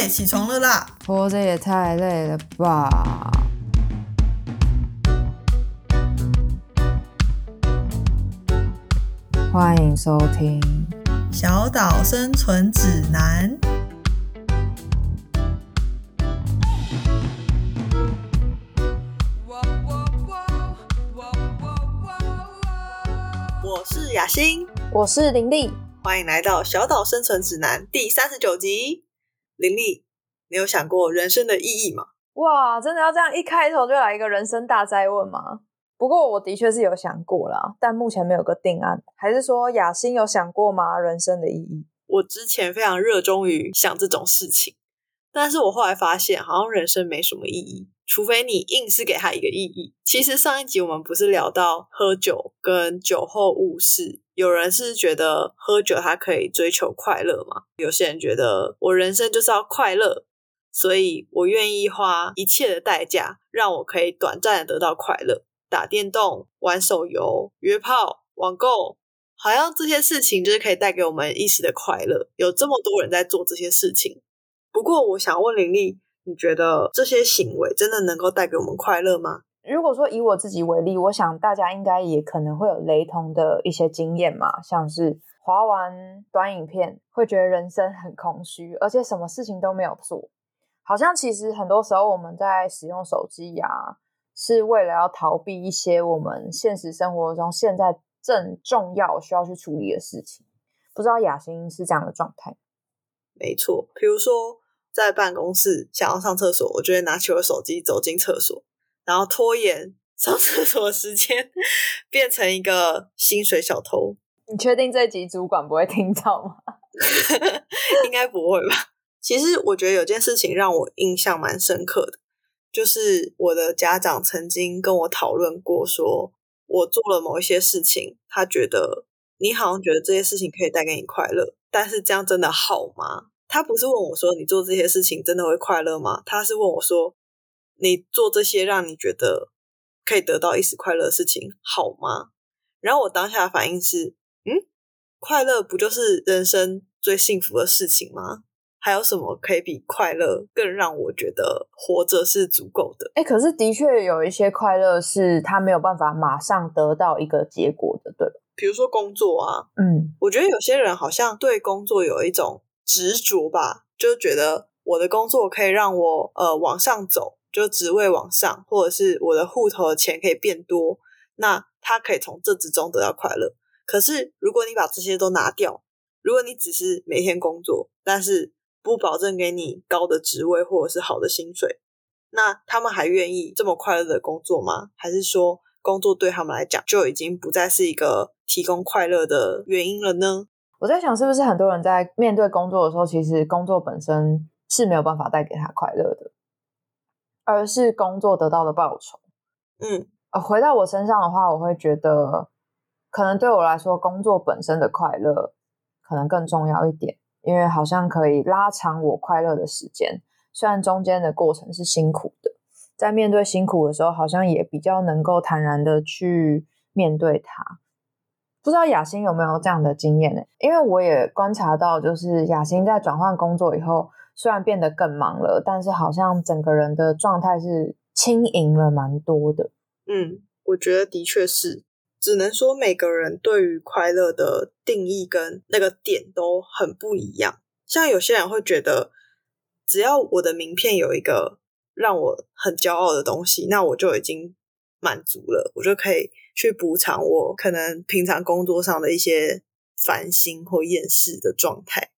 哎，起床了啦！活着也太累了吧！欢迎收听《小岛生存指南》。我是雅欣，我是林丽，欢迎来到《小岛生存指南》第三十九集。林丽，你有想过人生的意义吗？哇，真的要这样一开头就来一个人生大灾问吗？不过我的确是有想过啦，但目前没有个定案。还是说雅欣有想过吗？人生的意义？我之前非常热衷于想这种事情，但是我后来发现，好像人生没什么意义，除非你硬是给他一个意义。其实上一集我们不是聊到喝酒跟酒后误事，有人是觉得喝酒它可以追求快乐嘛？有些人觉得我人生就是要快乐，所以我愿意花一切的代价，让我可以短暂的得到快乐。打电动、玩手游、约炮、网购，好像这些事情就是可以带给我们一时的快乐。有这么多人在做这些事情，不过我想问林丽，你觉得这些行为真的能够带给我们快乐吗？如果说以我自己为例，我想大家应该也可能会有雷同的一些经验嘛，像是滑完短影片会觉得人生很空虚，而且什么事情都没有做，好像其实很多时候我们在使用手机呀。是为了要逃避一些我们现实生活中现在正重要需要去处理的事情。不知道雅欣是这样的状态？没错，比如说在办公室想要上厕所，我就会拿起我手机走进厕所，然后拖延上厕所的时间，变成一个薪水小偷。你确定这集主管不会听到吗？应该不会吧。其实我觉得有件事情让我印象蛮深刻的。就是我的家长曾经跟我讨论过，说我做了某一些事情，他觉得你好像觉得这些事情可以带给你快乐，但是这样真的好吗？他不是问我说你做这些事情真的会快乐吗？他是问我说你做这些让你觉得可以得到一时快乐的事情好吗？然后我当下的反应是，嗯，快乐不就是人生最幸福的事情吗？还有什么可以比快乐更让我觉得活着是足够的？哎，可是的确有一些快乐是他没有办法马上得到一个结果的，对吧？比如说工作啊，嗯，我觉得有些人好像对工作有一种执着吧，就觉得我的工作可以让我呃往上走，就职位往上，或者是我的户头的钱可以变多，那他可以从这之中得到快乐。可是如果你把这些都拿掉，如果你只是每天工作，但是不保证给你高的职位或者是好的薪水，那他们还愿意这么快乐的工作吗？还是说工作对他们来讲就已经不再是一个提供快乐的原因了呢？我在想，是不是很多人在面对工作的时候，其实工作本身是没有办法带给他快乐的，而是工作得到的报酬。嗯，回到我身上的话，我会觉得，可能对我来说，工作本身的快乐可能更重要一点。因为好像可以拉长我快乐的时间，虽然中间的过程是辛苦的，在面对辛苦的时候，好像也比较能够坦然的去面对它。不知道雅欣有没有这样的经验呢？因为我也观察到，就是雅欣在转换工作以后，虽然变得更忙了，但是好像整个人的状态是轻盈了蛮多的。嗯，我觉得的确是。只能说每个人对于快乐的定义跟那个点都很不一样。像有些人会觉得，只要我的名片有一个让我很骄傲的东西，那我就已经满足了，我就可以去补偿我可能平常工作上的一些烦心或厌世的状态。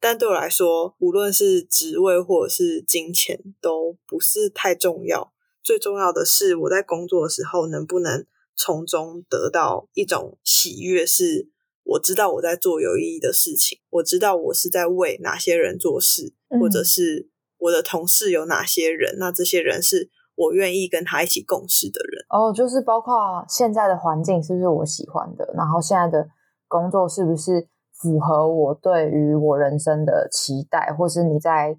但对我来说，无论是职位或者是金钱，都不是太重要。最重要的是我在工作的时候能不能。从中得到一种喜悦，是我知道我在做有意义的事情，我知道我是在为哪些人做事，或者是我的同事有哪些人，那这些人是我愿意跟他一起共事的人。哦，就是包括现在的环境是不是我喜欢的，然后现在的工作是不是符合我对于我人生的期待，或是你在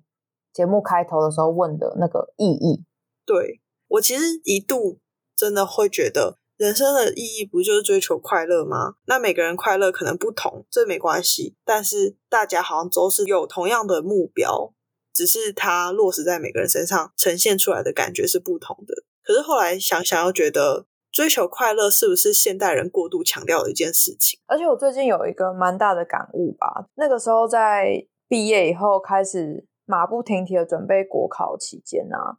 节目开头的时候问的那个意义？对我其实一度真的会觉得。人生的意义不就是追求快乐吗？那每个人快乐可能不同，这没关系。但是大家好像都是有同样的目标，只是它落实在每个人身上呈现出来的感觉是不同的。可是后来想想，又觉得追求快乐是不是现代人过度强调的一件事情？而且我最近有一个蛮大的感悟吧，那个时候在毕业以后开始马不停蹄的准备国考期间啊。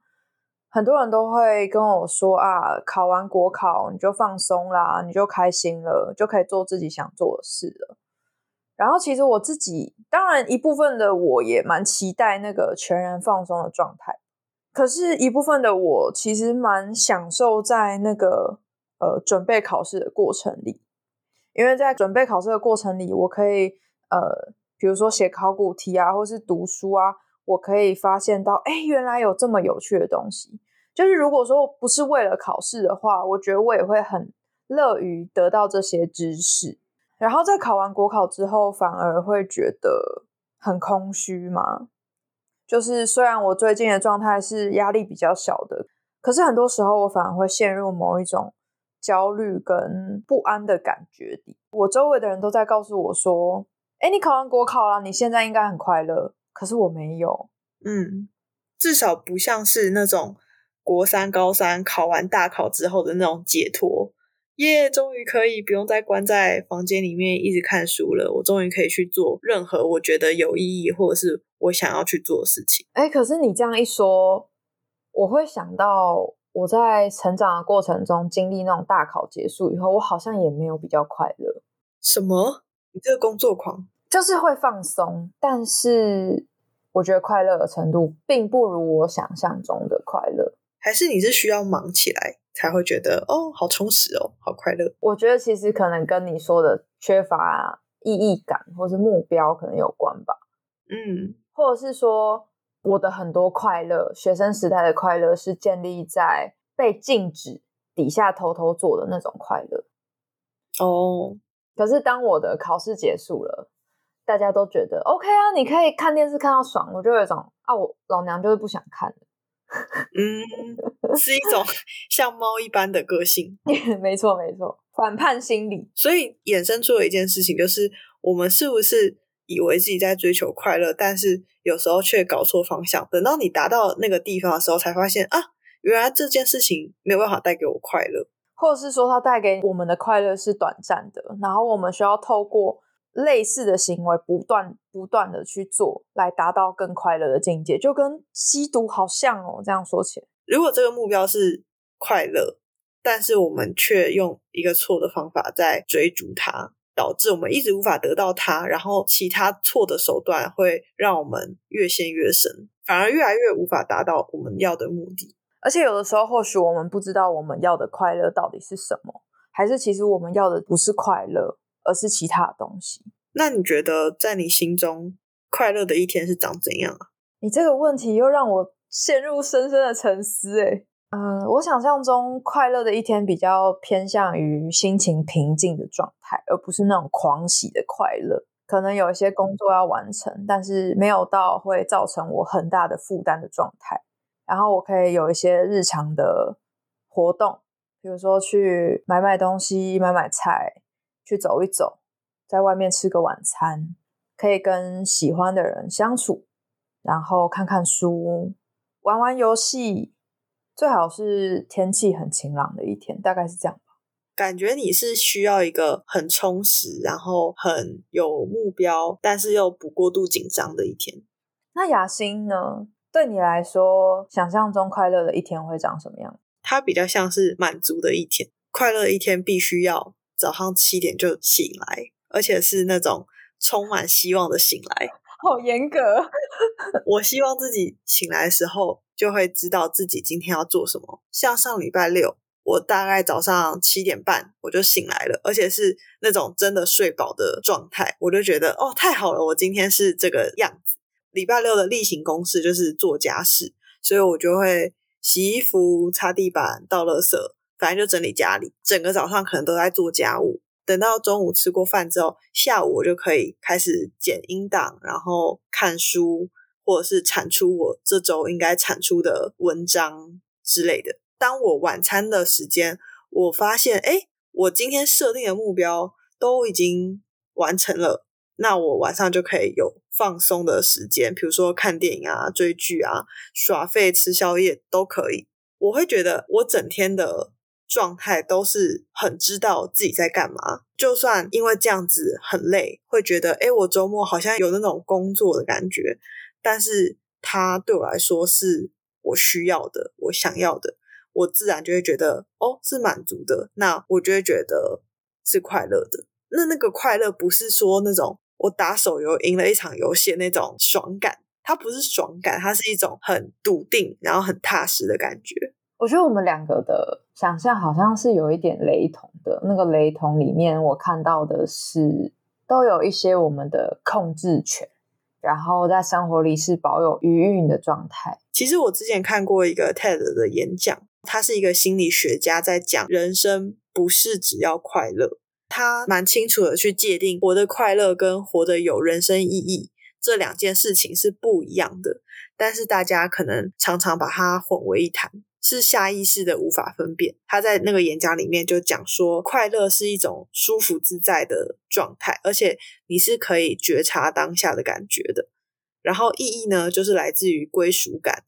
很多人都会跟我说啊，考完国考你就放松啦，你就开心了，就可以做自己想做的事了。然后其实我自己，当然一部分的我也蛮期待那个全然放松的状态，可是一部分的我其实蛮享受在那个呃准备考试的过程里，因为在准备考试的过程里，我可以呃比如说写考古题啊，或是读书啊。我可以发现到，哎，原来有这么有趣的东西。就是如果说不是为了考试的话，我觉得我也会很乐于得到这些知识。然后在考完国考之后，反而会觉得很空虚嘛。就是虽然我最近的状态是压力比较小的，可是很多时候我反而会陷入某一种焦虑跟不安的感觉里。我周围的人都在告诉我说：“哎，你考完国考了，你现在应该很快乐。”可是我没有，嗯，至少不像是那种国三、高三考完大考之后的那种解脱，耶，终于可以不用再关在房间里面一直看书了。我终于可以去做任何我觉得有意义或者是我想要去做的事情。哎，可是你这样一说，我会想到我在成长的过程中经历那种大考结束以后，我好像也没有比较快乐。什么？你这个工作狂？就是会放松，但是我觉得快乐的程度并不如我想象中的快乐。还是你是需要忙起来才会觉得哦，好充实哦，好快乐？我觉得其实可能跟你说的缺乏意义感或是目标可能有关吧。嗯，或者是说我的很多快乐，学生时代的快乐是建立在被禁止底下偷偷做的那种快乐。哦，可是当我的考试结束了。大家都觉得 OK 啊，你可以看电视看到爽，我就有一种啊，我老娘就是不想看。嗯，是一种像猫一般的个性。没错，没错，反叛心理。所以衍生出了一件事情，就是我们是不是以为自己在追求快乐，但是有时候却搞错方向。等到你达到那个地方的时候，才发现啊，原来这件事情没有办法带给我快乐，或者是说它带给我们的快乐是短暂的，然后我们需要透过。类似的行为不断不断的去做，来达到更快乐的境界，就跟吸毒好像哦。这样说起来，如果这个目标是快乐，但是我们却用一个错的方法在追逐它，导致我们一直无法得到它，然后其他错的手段会让我们越陷越深，反而越来越无法达到我们要的目的。而且有的时候，或许我们不知道我们要的快乐到底是什么，还是其实我们要的不是快乐。而是其他的东西。那你觉得，在你心中快乐的一天是长怎样啊？你这个问题又让我陷入深深的沉思。哎，嗯，我想象中快乐的一天比较偏向于心情平静的状态，而不是那种狂喜的快乐。可能有一些工作要完成，但是没有到会造成我很大的负担的状态。然后我可以有一些日常的活动，比如说去买买东西、买买菜。去走一走，在外面吃个晚餐，可以跟喜欢的人相处，然后看看书，玩玩游戏，最好是天气很晴朗的一天，大概是这样吧。感觉你是需要一个很充实，然后很有目标，但是又不过度紧张的一天。那雅欣呢？对你来说，想象中快乐的一天会长什么样？它比较像是满足的一天，快乐的一天必须要。早上七点就醒来，而且是那种充满希望的醒来，好严格。我希望自己醒来的时候就会知道自己今天要做什么。像上礼拜六，我大概早上七点半我就醒来了，而且是那种真的睡饱的状态，我就觉得哦，太好了，我今天是这个样子。礼拜六的例行公事就是做家事，所以我就会洗衣服、擦地板、倒垃圾。反正就整理家里，整个早上可能都在做家务。等到中午吃过饭之后，下午我就可以开始剪音档，然后看书，或者是产出我这周应该产出的文章之类的。当我晚餐的时间，我发现，哎，我今天设定的目标都已经完成了，那我晚上就可以有放松的时间，比如说看电影啊、追剧啊、耍废、吃宵夜都可以。我会觉得我整天的状态都是很知道自己在干嘛，就算因为这样子很累，会觉得诶我周末好像有那种工作的感觉，但是它对我来说是我需要的、我想要的，我自然就会觉得哦是满足的，那我就会觉得是快乐的。那那个快乐不是说那种。我打手游赢了一场游戏那种爽感，它不是爽感，它是一种很笃定，然后很踏实的感觉。我觉得我们两个的想象好像是有一点雷同的。那个雷同里面，我看到的是都有一些我们的控制权，然后在生活里是保有余韵的状态。其实我之前看过一个 TED 的演讲，他是一个心理学家在讲人生不是只要快乐。他蛮清楚的去界定活得快乐跟活得有人生意义这两件事情是不一样的，但是大家可能常常把它混为一谈，是下意识的无法分辨。他在那个演讲里面就讲说，快乐是一种舒服自在的状态，而且你是可以觉察当下的感觉的。然后意义呢，就是来自于归属感，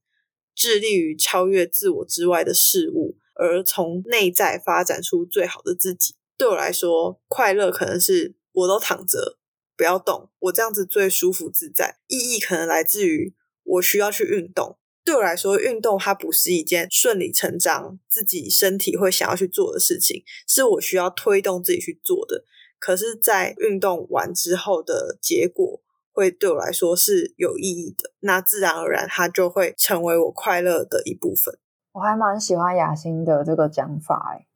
致力于超越自我之外的事物，而从内在发展出最好的自己。对我来说，快乐可能是我都躺着不要动，我这样子最舒服自在。意义可能来自于我需要去运动。对我来说，运动它不是一件顺理成章自己身体会想要去做的事情，是我需要推动自己去做的。可是，在运动完之后的结果，会对我来说是有意义的。那自然而然，它就会成为我快乐的一部分。我还蛮喜欢雅欣的这个讲法，哎。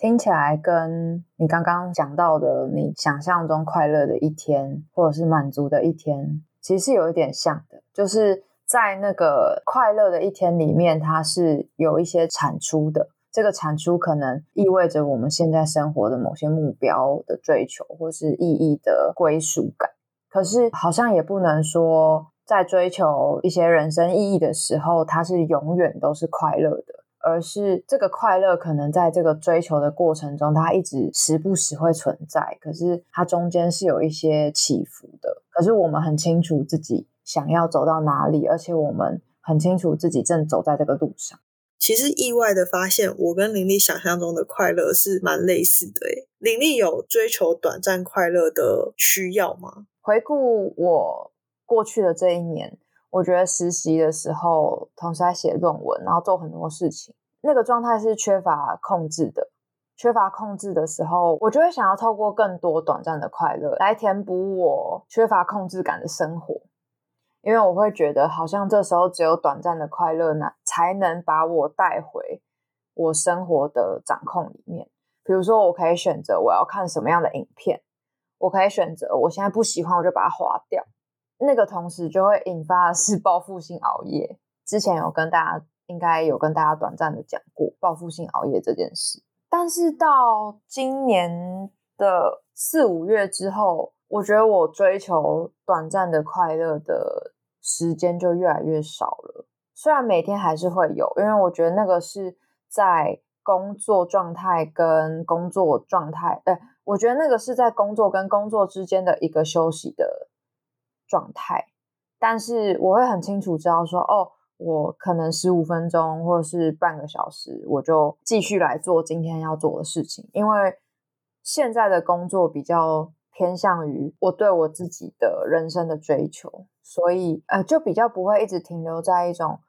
听起来跟你刚刚讲到的，你想象中快乐的一天，或者是满足的一天，其实是有一点像的。就是在那个快乐的一天里面，它是有一些产出的。这个产出可能意味着我们现在生活的某些目标的追求，或是意义的归属感。可是好像也不能说，在追求一些人生意义的时候，它是永远都是快乐的。而是这个快乐可能在这个追求的过程中，它一直时不时会存在，可是它中间是有一些起伏的。可是我们很清楚自己想要走到哪里，而且我们很清楚自己正走在这个路上。其实意外的发现，我跟林丽想象中的快乐是蛮类似的。诶，林丽有追求短暂快乐的需要吗？回顾我过去的这一年。我觉得实习的时候，同时在写论文，然后做很多事情，那个状态是缺乏控制的。缺乏控制的时候，我就会想要透过更多短暂的快乐来填补我缺乏控制感的生活，因为我会觉得好像这时候只有短暂的快乐呢，才能把我带回我生活的掌控里面。比如说，我可以选择我要看什么样的影片，我可以选择我现在不喜欢，我就把它划掉。那个同时就会引发的是报复性熬夜。之前有跟大家应该有跟大家短暂的讲过报复性熬夜这件事，但是到今年的四五月之后，我觉得我追求短暂的快乐的时间就越来越少了。虽然每天还是会有，因为我觉得那个是在工作状态跟工作状态，哎，我觉得那个是在工作跟工作之间的一个休息的。状态，但是我会很清楚知道说，哦，我可能十五分钟或者是半个小时，我就继续来做今天要做的事情。因为现在的工作比较偏向于我对我自己的人生的追求，所以呃，就比较不会一直停留在一种，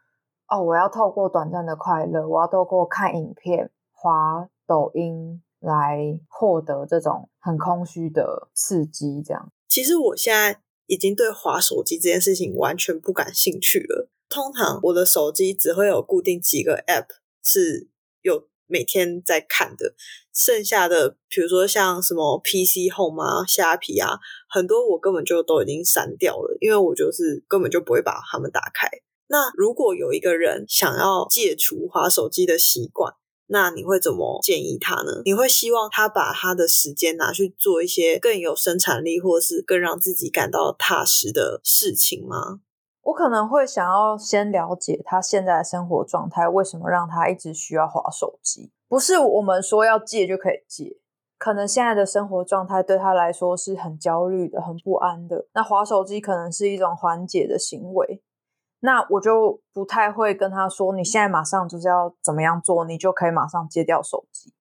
哦，我要透过短暂的快乐，我要透过看影片、滑抖音来获得这种很空虚的刺激。这样，其实我现在。已经对滑手机这件事情完全不感兴趣了。通常我的手机只会有固定几个 App 是有每天在看的，剩下的比如说像什么 PC Home 啊、虾皮啊，很多我根本就都已经删掉了，因为我就是根本就不会把它们打开。那如果有一个人想要戒除滑手机的习惯，那你会怎么建议他呢？你会希望他把他的时间拿去做一些更有生产力，或是更让自己感到踏实的事情吗？我可能会想要先了解他现在的生活状态，为什么让他一直需要划手机？不是我们说要戒就可以戒，可能现在的生活状态对他来说是很焦虑的、很不安的。那划手机可能是一种缓解的行为。那我就不太会跟他说，你现在马上就是要怎么样做，你就可以马上戒掉手机，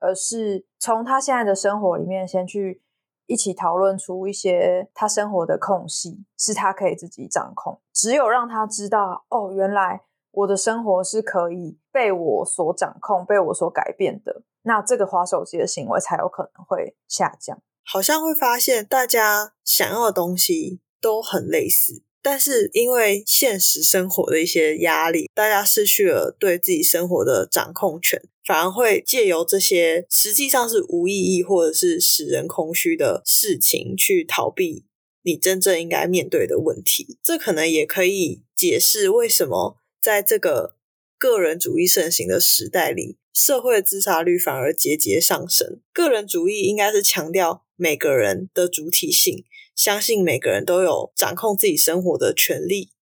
而是从他现在的生活里面先去一起讨论出一些他生活的空隙，是他可以自己掌控。只有让他知道，哦，原来我的生活是可以被我所掌控、被我所改变的，那这个划手机的行为才有可能会下降。好像会发现大家想要的东西都很类似。但是因为现实生活的一些压力，大家失去了对自己生活的掌控权，反而会借由这些实际上是无意义或者是使人空虚的事情去逃避你真正应该面对的问题。这可能也可以解释为什么在这个个人主义盛行的时代里，社会自杀率反而节节上升。个人主义应该是强调每个人的主体性。相信每个人都有掌控自己生活的权利，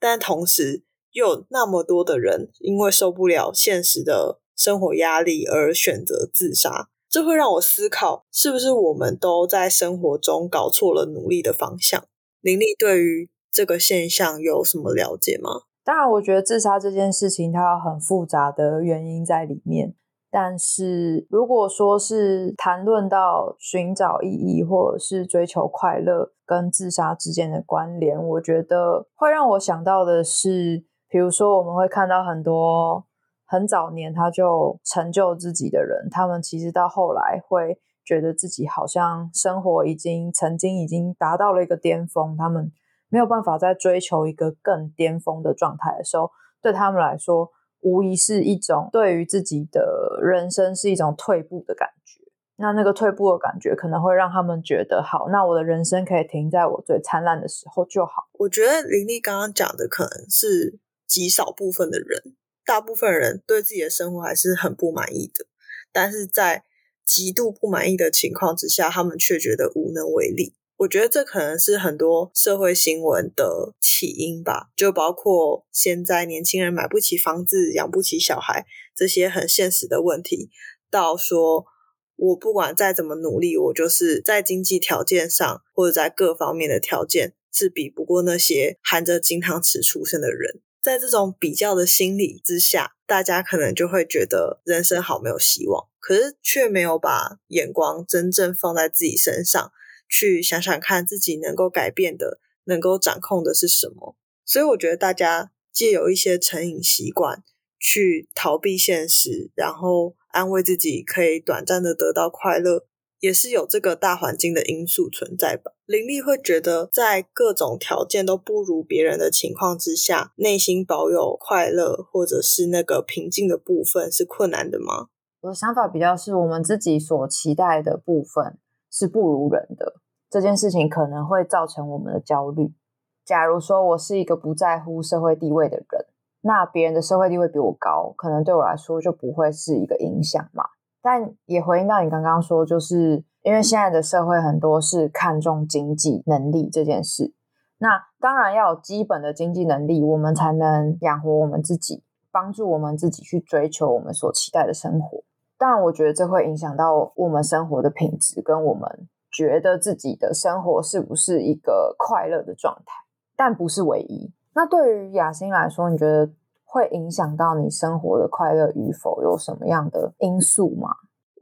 但同时又有那么多的人因为受不了现实的生活压力而选择自杀，这会让我思考，是不是我们都在生活中搞错了努力的方向？林立对于这个现象有什么了解吗？当然，我觉得自杀这件事情它有很复杂的原因在里面。但是，如果说是谈论到寻找意义或者是追求快乐跟自杀之间的关联，我觉得会让我想到的是，比如说我们会看到很多很早年他就成就自己的人，他们其实到后来会觉得自己好像生活已经曾经已经达到了一个巅峰，他们没有办法再追求一个更巅峰的状态的时候，对他们来说。无疑是一种对于自己的人生是一种退步的感觉。那那个退步的感觉可能会让他们觉得，好，那我的人生可以停在我最灿烂的时候就好。我觉得林丽刚刚讲的可能是极少部分的人，大部分人对自己的生活还是很不满意的。但是在极度不满意的情况之下，他们却觉得无能为力。我觉得这可能是很多社会新闻的起因吧，就包括现在年轻人买不起房子、养不起小孩这些很现实的问题，到说我不管再怎么努力，我就是在经济条件上或者在各方面的条件是比不过那些含着金汤匙出生的人。在这种比较的心理之下，大家可能就会觉得人生好没有希望，可是却没有把眼光真正放在自己身上。去想想看自己能够改变的、能够掌控的是什么。所以我觉得大家借有一些成瘾习惯去逃避现实，然后安慰自己可以短暂的得到快乐，也是有这个大环境的因素存在吧。林立会觉得，在各种条件都不如别人的情况之下，内心保有快乐或者是那个平静的部分是困难的吗？我的想法比较是我们自己所期待的部分。是不如人的这件事情可能会造成我们的焦虑。假如说我是一个不在乎社会地位的人，那别人的社会地位比我高，可能对我来说就不会是一个影响嘛。但也回应到你刚刚说，就是因为现在的社会很多是看重经济能力这件事，那当然要有基本的经济能力，我们才能养活我们自己，帮助我们自己去追求我们所期待的生活。当然，我觉得这会影响到我们生活的品质，跟我们觉得自己的生活是不是一个快乐的状态，但不是唯一。那对于雅欣来说，你觉得会影响到你生活的快乐与否有什么样的因素吗？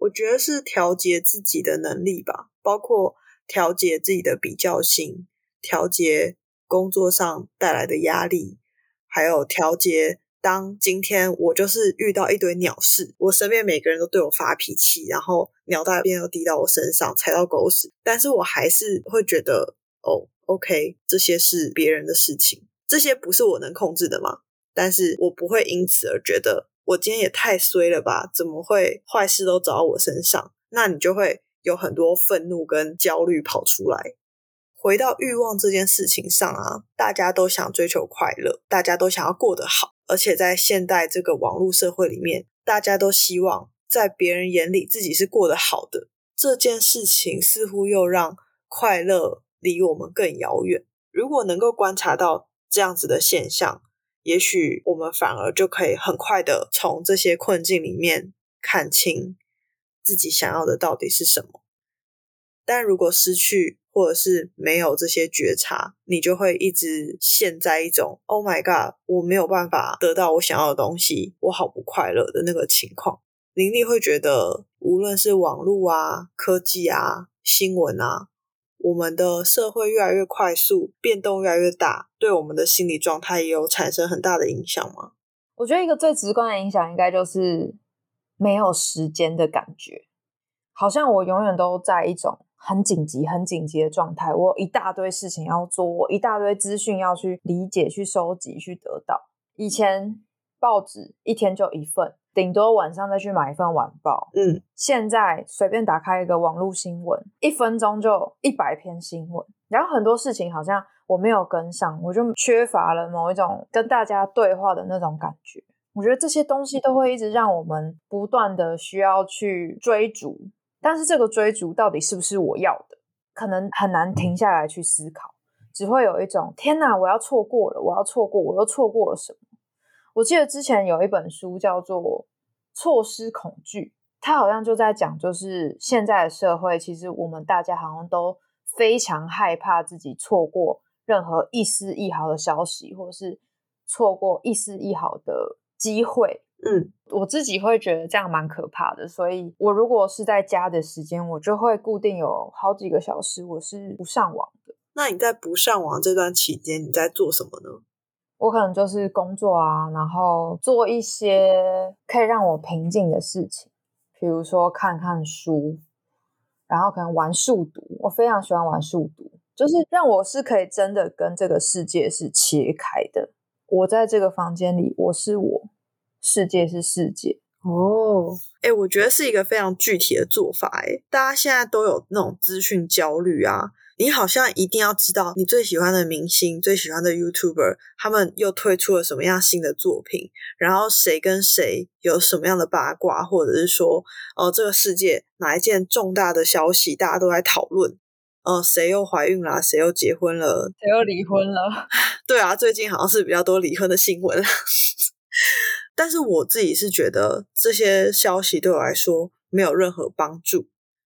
我觉得是调节自己的能力吧，包括调节自己的比较心，调节工作上带来的压力，还有调节。当今天我就是遇到一堆鸟事，我身边每个人都对我发脾气，然后鸟大便又滴到我身上，踩到狗屎，但是我还是会觉得，哦，OK，这些是别人的事情，这些不是我能控制的嘛？但是我不会因此而觉得我今天也太衰了吧？怎么会坏事都找到我身上？那你就会有很多愤怒跟焦虑跑出来。回到欲望这件事情上啊，大家都想追求快乐，大家都想要过得好。而且在现代这个网络社会里面，大家都希望在别人眼里自己是过得好的。这件事情似乎又让快乐离我们更遥远。如果能够观察到这样子的现象，也许我们反而就可以很快的从这些困境里面看清，自己想要的到底是什么。但如果失去或者是没有这些觉察，你就会一直陷在一种 “Oh my God，我没有办法得到我想要的东西，我好不快乐”的那个情况。林丽会觉得，无论是网络啊、科技啊、新闻啊，我们的社会越来越快速，变动越来越大，对我们的心理状态也有产生很大的影响吗？我觉得一个最直观的影响，应该就是没有时间的感觉，好像我永远都在一种。很紧急、很紧急的状态，我有一大堆事情要做，我一大堆资讯要去理解、去收集、去得到。以前报纸一天就一份，顶多晚上再去买一份晚报。嗯，现在随便打开一个网络新闻，一分钟就一百篇新闻，然后很多事情好像我没有跟上，我就缺乏了某一种跟大家对话的那种感觉。我觉得这些东西都会一直让我们不断的需要去追逐。但是这个追逐到底是不是我要的，可能很难停下来去思考，只会有一种天哪，我要错过了，我要错过，我又错过了什么？我记得之前有一本书叫做《错失恐惧》，它好像就在讲，就是现在的社会，其实我们大家好像都非常害怕自己错过任何一丝一毫的消息，或者是错过一丝一毫的机会。嗯，我自己会觉得这样蛮可怕的，所以我如果是在家的时间，我就会固定有好几个小时我是不上网的。那你在不上网这段期间，你在做什么呢？我可能就是工作啊，然后做一些可以让我平静的事情，比如说看看书，然后可能玩数独。我非常喜欢玩数独，就是让我是可以真的跟这个世界是切开的。我在这个房间里，我是我。世界是世界哦，哎，我觉得是一个非常具体的做法。哎，大家现在都有那种资讯焦虑啊，你好像一定要知道你最喜欢的明星、最喜欢的 YouTuber 他们又推出了什么样新的作品，然后谁跟谁有什么样的八卦，或者是说，哦，这个世界哪一件重大的消息大家都在讨论，呃，谁又怀孕了，谁又结婚了，谁又离婚了？对啊，最近好像是比较多离婚的新闻。但是我自己是觉得这些消息对我来说没有任何帮助，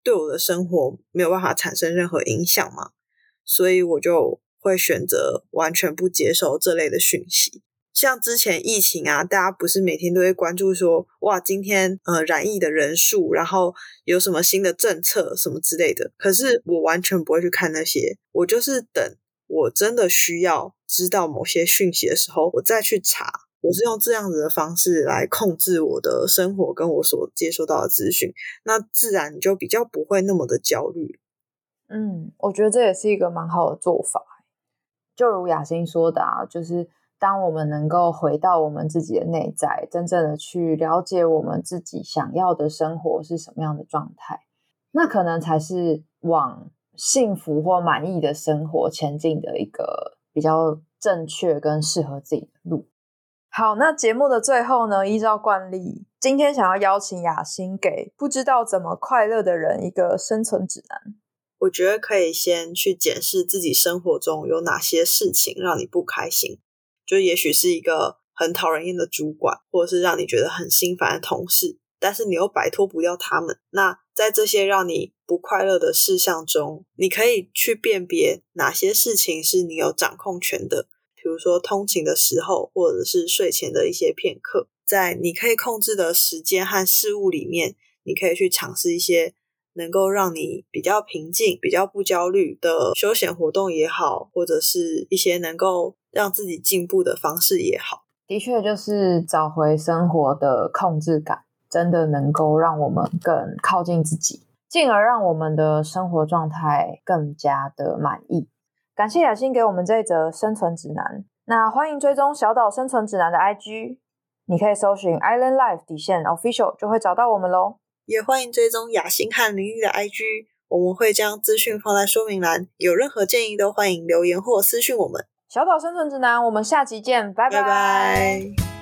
对我的生活没有办法产生任何影响嘛，所以我就会选择完全不接受这类的讯息。像之前疫情啊，大家不是每天都会关注说，哇，今天呃染疫的人数，然后有什么新的政策什么之类的。可是我完全不会去看那些，我就是等我真的需要知道某些讯息的时候，我再去查。我是用这样子的方式来控制我的生活，跟我所接收到的资讯，那自然就比较不会那么的焦虑。嗯，我觉得这也是一个蛮好的做法。就如雅欣说的啊，就是当我们能够回到我们自己的内在，真正的去了解我们自己想要的生活是什么样的状态，那可能才是往幸福或满意的生活前进的一个比较正确跟适合自己的路。好，那节目的最后呢？依照惯例，今天想要邀请雅欣给不知道怎么快乐的人一个生存指南。我觉得可以先去检视自己生活中有哪些事情让你不开心，就也许是一个很讨人厌的主管，或者是让你觉得很心烦的同事，但是你又摆脱不掉他们。那在这些让你不快乐的事项中，你可以去辨别哪些事情是你有掌控权的。比如说通勤的时候，或者是睡前的一些片刻，在你可以控制的时间和事物里面，你可以去尝试一些能够让你比较平静、比较不焦虑的休闲活动也好，或者是一些能够让自己进步的方式也好。的确，就是找回生活的控制感，真的能够让我们更靠近自己，进而让我们的生活状态更加的满意。感谢雅欣给我们这一则生存指南。那欢迎追踪小岛生存指南的 IG，你可以搜寻 Island Life 底线 Official 就会找到我们喽。也欢迎追踪雅欣和林丽的 IG，我们会将资讯放在说明栏。有任何建议都欢迎留言或私讯我们。小岛生存指南，我们下集见，拜拜。